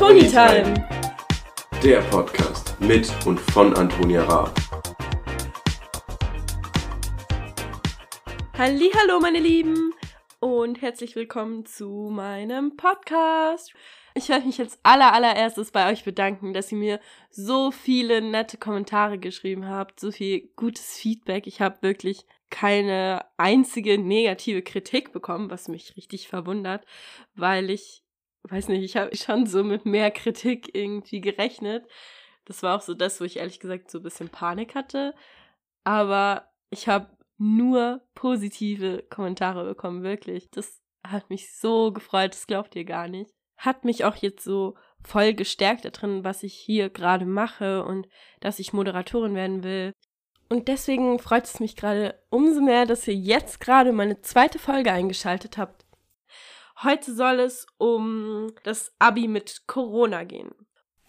Antoni Time. Der Podcast mit und von Antonia Raab. Hallo, meine Lieben und herzlich willkommen zu meinem Podcast. Ich möchte mich jetzt aller allererstes bei euch bedanken, dass ihr mir so viele nette Kommentare geschrieben habt, so viel gutes Feedback. Ich habe wirklich keine einzige negative Kritik bekommen, was mich richtig verwundert, weil ich weiß nicht, ich habe schon so mit mehr Kritik irgendwie gerechnet. Das war auch so das, wo ich ehrlich gesagt so ein bisschen Panik hatte, aber ich habe nur positive Kommentare bekommen, wirklich. Das hat mich so gefreut, das glaubt ihr gar nicht hat mich auch jetzt so voll gestärkt darin, was ich hier gerade mache und dass ich Moderatorin werden will. Und deswegen freut es mich gerade umso mehr, dass ihr jetzt gerade meine zweite Folge eingeschaltet habt. Heute soll es um das Abi mit Corona gehen.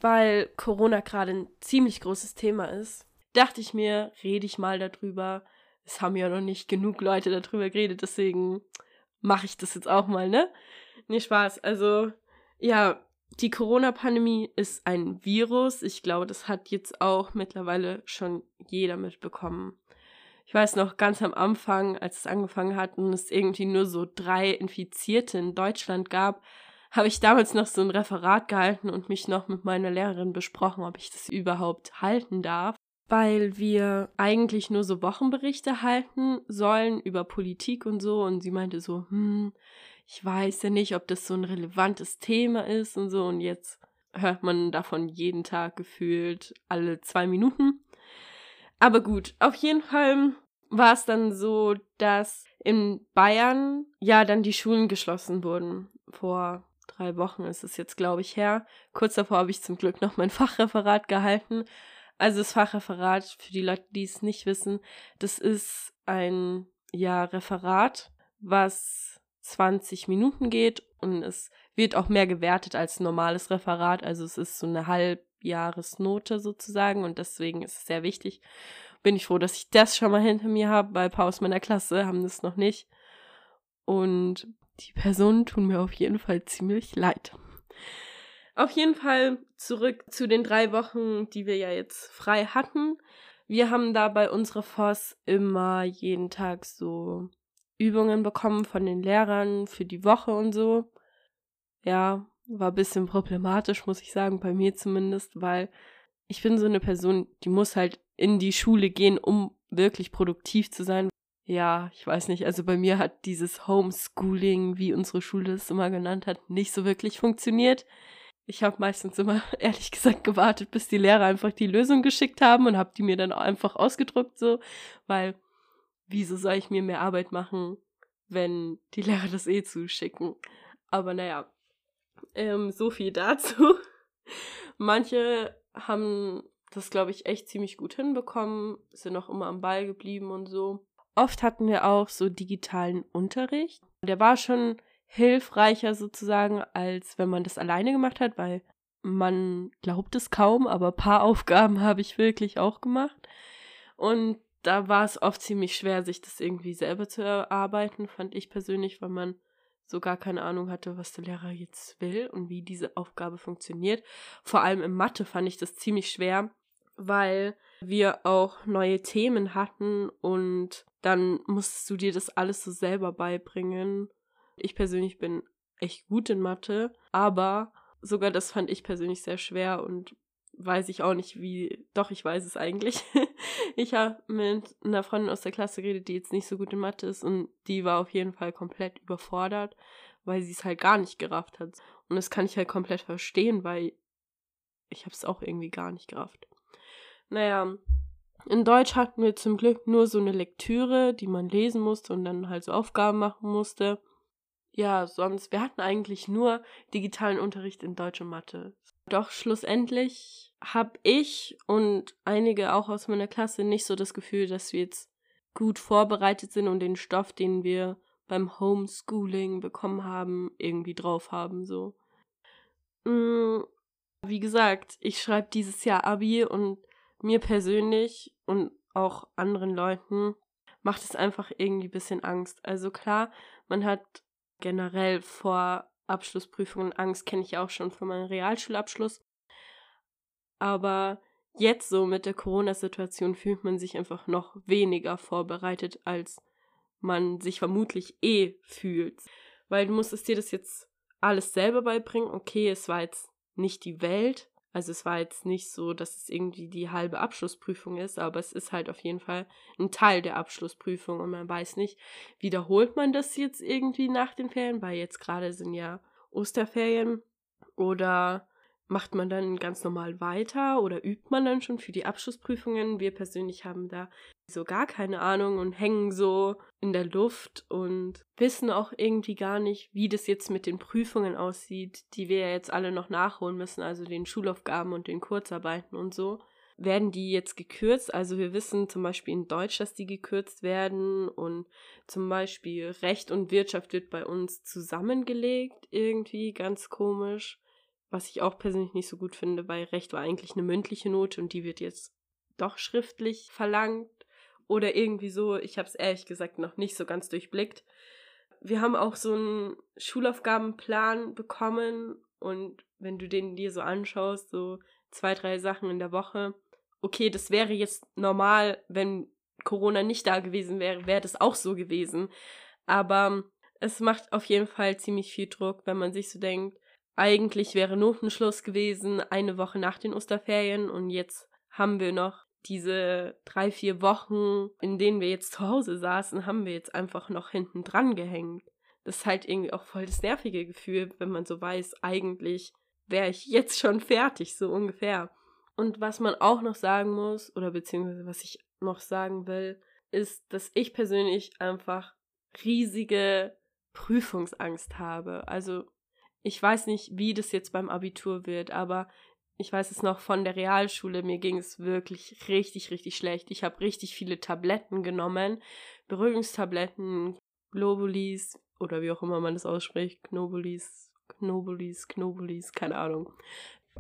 Weil Corona gerade ein ziemlich großes Thema ist, dachte ich mir, rede ich mal darüber. Es haben ja noch nicht genug Leute darüber geredet, deswegen mache ich das jetzt auch mal, ne? Nee, Spaß. Also, ja, die Corona-Pandemie ist ein Virus. Ich glaube, das hat jetzt auch mittlerweile schon jeder mitbekommen. Ich weiß noch ganz am Anfang, als es angefangen hat und es irgendwie nur so drei Infizierte in Deutschland gab, habe ich damals noch so ein Referat gehalten und mich noch mit meiner Lehrerin besprochen, ob ich das überhaupt halten darf, weil wir eigentlich nur so Wochenberichte halten sollen über Politik und so und sie meinte so, hm, ich weiß ja nicht, ob das so ein relevantes Thema ist und so. Und jetzt hört man davon jeden Tag gefühlt alle zwei Minuten. Aber gut, auf jeden Fall war es dann so, dass in Bayern ja dann die Schulen geschlossen wurden. Vor drei Wochen ist es jetzt, glaube ich, her. Kurz davor habe ich zum Glück noch mein Fachreferat gehalten. Also das Fachreferat, für die Leute, die es nicht wissen, das ist ein ja Referat, was 20 Minuten geht und es wird auch mehr gewertet als normales Referat. Also es ist so eine Halbjahresnote sozusagen und deswegen ist es sehr wichtig. Bin ich froh, dass ich das schon mal hinter mir habe, weil ein paar aus meiner Klasse haben das noch nicht. Und die Personen tun mir auf jeden Fall ziemlich leid. Auf jeden Fall zurück zu den drei Wochen, die wir ja jetzt frei hatten. Wir haben da bei unserer Voss immer jeden Tag so Übungen bekommen von den Lehrern für die Woche und so. Ja, war ein bisschen problematisch, muss ich sagen, bei mir zumindest, weil ich bin so eine Person, die muss halt in die Schule gehen, um wirklich produktiv zu sein. Ja, ich weiß nicht, also bei mir hat dieses Homeschooling, wie unsere Schule es immer genannt hat, nicht so wirklich funktioniert. Ich habe meistens immer, ehrlich gesagt, gewartet, bis die Lehrer einfach die Lösung geschickt haben und habe die mir dann einfach ausgedruckt, so, weil wieso soll ich mir mehr Arbeit machen, wenn die Lehrer das eh zuschicken? Aber naja, ähm, so viel dazu. Manche haben das, glaube ich, echt ziemlich gut hinbekommen, sind auch immer am Ball geblieben und so. Oft hatten wir auch so digitalen Unterricht. Der war schon hilfreicher sozusagen, als wenn man das alleine gemacht hat, weil man glaubt es kaum, aber ein paar Aufgaben habe ich wirklich auch gemacht. Und da war es oft ziemlich schwer, sich das irgendwie selber zu erarbeiten, fand ich persönlich, weil man so gar keine Ahnung hatte, was der Lehrer jetzt will und wie diese Aufgabe funktioniert. Vor allem im Mathe fand ich das ziemlich schwer, weil wir auch neue Themen hatten und dann musstest du dir das alles so selber beibringen. Ich persönlich bin echt gut in Mathe, aber sogar das fand ich persönlich sehr schwer und weiß ich auch nicht, wie. Doch, ich weiß es eigentlich. ich habe mit einer Freundin aus der Klasse geredet, die jetzt nicht so gut in Mathe ist und die war auf jeden Fall komplett überfordert, weil sie es halt gar nicht gerafft hat. Und das kann ich halt komplett verstehen, weil ich habe es auch irgendwie gar nicht gerafft. Naja, in Deutsch hatten wir zum Glück nur so eine Lektüre, die man lesen musste und dann halt so Aufgaben machen musste. Ja, sonst, wir hatten eigentlich nur digitalen Unterricht in Deutsch und Mathe. Doch schlussendlich habe ich und einige auch aus meiner Klasse nicht so das Gefühl, dass wir jetzt gut vorbereitet sind und den Stoff, den wir beim Homeschooling bekommen haben, irgendwie drauf haben, so. Mm, wie gesagt, ich schreibe dieses Jahr Abi und mir persönlich und auch anderen Leuten macht es einfach irgendwie ein bisschen Angst. Also klar, man hat generell vor Abschlussprüfungen. Angst kenne ich auch schon von meinem Realschulabschluss. Aber jetzt so mit der Corona-Situation fühlt man sich einfach noch weniger vorbereitet, als man sich vermutlich eh fühlt. Weil du musstest dir das jetzt alles selber beibringen. Okay, es war jetzt nicht die Welt. Also es war jetzt nicht so, dass es irgendwie die halbe Abschlussprüfung ist, aber es ist halt auf jeden Fall ein Teil der Abschlussprüfung und man weiß nicht, wiederholt man das jetzt irgendwie nach den Ferien, weil jetzt gerade sind ja Osterferien oder macht man dann ganz normal weiter oder übt man dann schon für die Abschlussprüfungen? Wir persönlich haben da so gar keine Ahnung und hängen so in der Luft und wissen auch irgendwie gar nicht, wie das jetzt mit den Prüfungen aussieht, die wir ja jetzt alle noch nachholen müssen, also den Schulaufgaben und den Kurzarbeiten und so. Werden die jetzt gekürzt? Also wir wissen zum Beispiel in Deutsch, dass die gekürzt werden und zum Beispiel Recht und Wirtschaft wird bei uns zusammengelegt, irgendwie ganz komisch was ich auch persönlich nicht so gut finde, weil Recht war eigentlich eine mündliche Note und die wird jetzt doch schriftlich verlangt oder irgendwie so. Ich habe es ehrlich gesagt noch nicht so ganz durchblickt. Wir haben auch so einen Schulaufgabenplan bekommen und wenn du den dir so anschaust, so zwei, drei Sachen in der Woche, okay, das wäre jetzt normal, wenn Corona nicht da gewesen wäre, wäre das auch so gewesen. Aber es macht auf jeden Fall ziemlich viel Druck, wenn man sich so denkt, eigentlich wäre Notenschluss gewesen, eine Woche nach den Osterferien und jetzt haben wir noch diese drei, vier Wochen, in denen wir jetzt zu Hause saßen, haben wir jetzt einfach noch hinten dran gehängt. Das ist halt irgendwie auch voll das nervige Gefühl, wenn man so weiß, eigentlich wäre ich jetzt schon fertig, so ungefähr. Und was man auch noch sagen muss, oder beziehungsweise was ich noch sagen will, ist, dass ich persönlich einfach riesige Prüfungsangst habe. Also ich weiß nicht, wie das jetzt beim Abitur wird, aber ich weiß es noch von der Realschule, mir ging es wirklich richtig, richtig schlecht. Ich habe richtig viele Tabletten genommen, Beruhigungstabletten, Globulis oder wie auch immer man das ausspricht, Knobulis, Knobulis, Knobulis, keine Ahnung.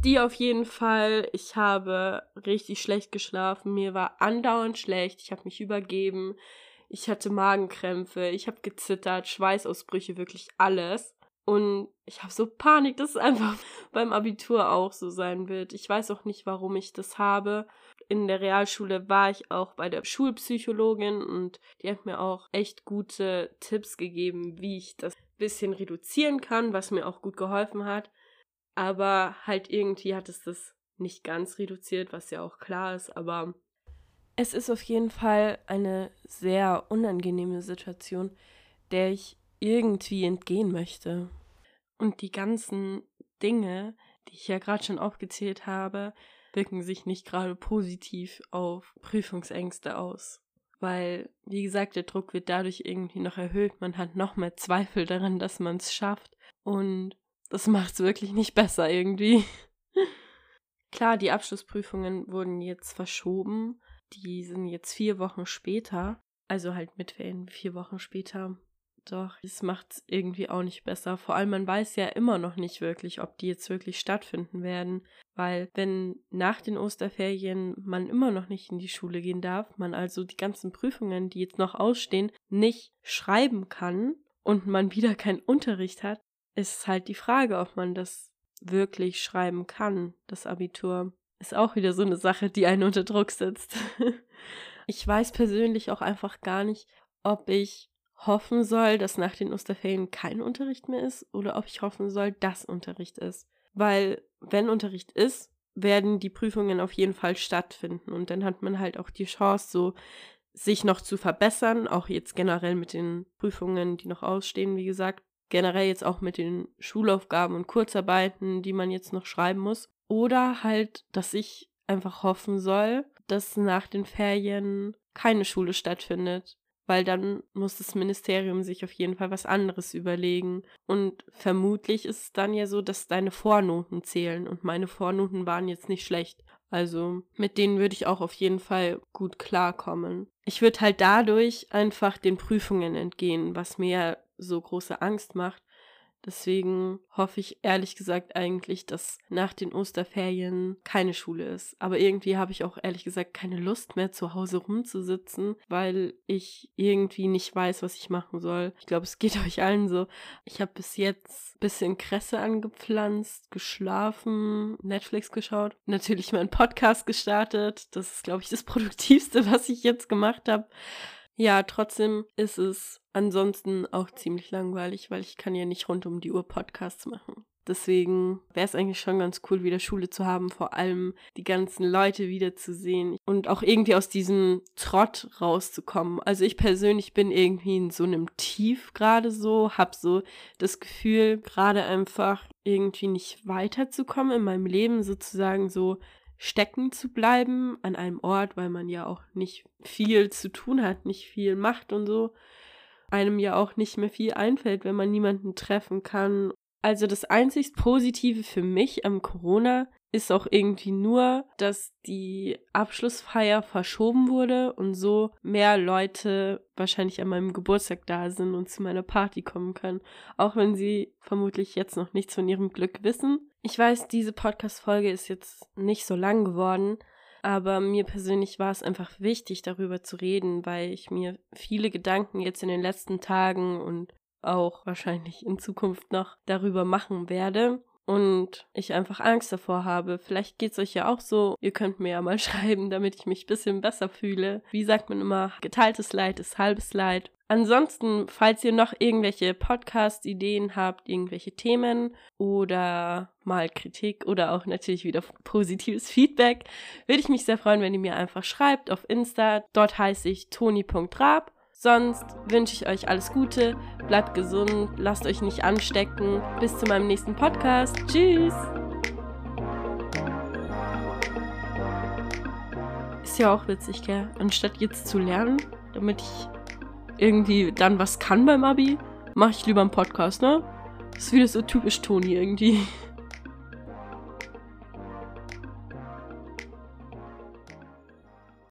Die auf jeden Fall, ich habe richtig schlecht geschlafen, mir war andauernd schlecht, ich habe mich übergeben, ich hatte Magenkrämpfe, ich habe gezittert, Schweißausbrüche, wirklich alles. Und ich habe so Panik, dass es einfach beim Abitur auch so sein wird. Ich weiß auch nicht, warum ich das habe. In der Realschule war ich auch bei der Schulpsychologin und die hat mir auch echt gute Tipps gegeben, wie ich das bisschen reduzieren kann, was mir auch gut geholfen hat. Aber halt irgendwie hat es das nicht ganz reduziert, was ja auch klar ist, aber es ist auf jeden Fall eine sehr unangenehme Situation, der ich irgendwie entgehen möchte. Und die ganzen Dinge, die ich ja gerade schon aufgezählt habe, wirken sich nicht gerade positiv auf Prüfungsängste aus. Weil, wie gesagt, der Druck wird dadurch irgendwie noch erhöht. Man hat noch mehr Zweifel daran, dass man es schafft. Und das macht es wirklich nicht besser irgendwie. Klar, die Abschlussprüfungen wurden jetzt verschoben. Die sind jetzt vier Wochen später. Also halt mit Ferien vier Wochen später. Doch, es macht es irgendwie auch nicht besser. Vor allem, man weiß ja immer noch nicht wirklich, ob die jetzt wirklich stattfinden werden. Weil, wenn nach den Osterferien man immer noch nicht in die Schule gehen darf, man also die ganzen Prüfungen, die jetzt noch ausstehen, nicht schreiben kann und man wieder keinen Unterricht hat, ist halt die Frage, ob man das wirklich schreiben kann, das Abitur. Ist auch wieder so eine Sache, die einen unter Druck setzt. ich weiß persönlich auch einfach gar nicht, ob ich hoffen soll, dass nach den Osterferien kein Unterricht mehr ist oder ob ich hoffen soll, dass Unterricht ist. Weil wenn Unterricht ist, werden die Prüfungen auf jeden Fall stattfinden und dann hat man halt auch die Chance, so sich noch zu verbessern, auch jetzt generell mit den Prüfungen, die noch ausstehen, wie gesagt, generell jetzt auch mit den Schulaufgaben und Kurzarbeiten, die man jetzt noch schreiben muss. Oder halt, dass ich einfach hoffen soll, dass nach den Ferien keine Schule stattfindet weil dann muss das Ministerium sich auf jeden Fall was anderes überlegen. Und vermutlich ist es dann ja so, dass deine Vornoten zählen und meine Vornoten waren jetzt nicht schlecht. Also mit denen würde ich auch auf jeden Fall gut klarkommen. Ich würde halt dadurch einfach den Prüfungen entgehen, was mir so große Angst macht, Deswegen hoffe ich ehrlich gesagt eigentlich, dass nach den Osterferien keine Schule ist. Aber irgendwie habe ich auch ehrlich gesagt keine Lust mehr zu Hause rumzusitzen, weil ich irgendwie nicht weiß, was ich machen soll. Ich glaube, es geht euch allen so. Ich habe bis jetzt ein bisschen Kresse angepflanzt, geschlafen, Netflix geschaut, natürlich meinen Podcast gestartet. Das ist, glaube ich, das Produktivste, was ich jetzt gemacht habe. Ja, trotzdem ist es ansonsten auch ziemlich langweilig, weil ich kann ja nicht rund um die Uhr Podcasts machen. Deswegen wäre es eigentlich schon ganz cool, wieder Schule zu haben, vor allem die ganzen Leute wiederzusehen und auch irgendwie aus diesem Trott rauszukommen. Also ich persönlich bin irgendwie in so einem Tief gerade so, habe so das Gefühl, gerade einfach irgendwie nicht weiterzukommen in meinem Leben, sozusagen so stecken zu bleiben an einem Ort, weil man ja auch nicht viel zu tun hat, nicht viel macht und so. Einem ja auch nicht mehr viel einfällt, wenn man niemanden treffen kann. Also das einzig Positive für mich am Corona ist auch irgendwie nur, dass die Abschlussfeier verschoben wurde und so mehr Leute wahrscheinlich an meinem Geburtstag da sind und zu meiner Party kommen können. Auch wenn sie vermutlich jetzt noch nichts von ihrem Glück wissen. Ich weiß, diese Podcast-Folge ist jetzt nicht so lang geworden, aber mir persönlich war es einfach wichtig, darüber zu reden, weil ich mir viele Gedanken jetzt in den letzten Tagen und auch wahrscheinlich in Zukunft noch darüber machen werde und ich einfach Angst davor habe. Vielleicht geht es euch ja auch so. Ihr könnt mir ja mal schreiben, damit ich mich ein bisschen besser fühle. Wie sagt man immer, geteiltes Leid ist halbes Leid. Ansonsten, falls ihr noch irgendwelche Podcast-Ideen habt, irgendwelche Themen oder mal Kritik oder auch natürlich wieder positives Feedback, würde ich mich sehr freuen, wenn ihr mir einfach schreibt auf Insta. Dort heiße ich toni.rab. Sonst wünsche ich euch alles Gute, bleibt gesund, lasst euch nicht anstecken. Bis zu meinem nächsten Podcast. Tschüss! Ist ja auch witzig, gell? Anstatt jetzt zu lernen, damit ich irgendwie dann was kann beim Abi, mache ich lieber einen Podcast, ne? Das ist wieder so typisch Toni irgendwie.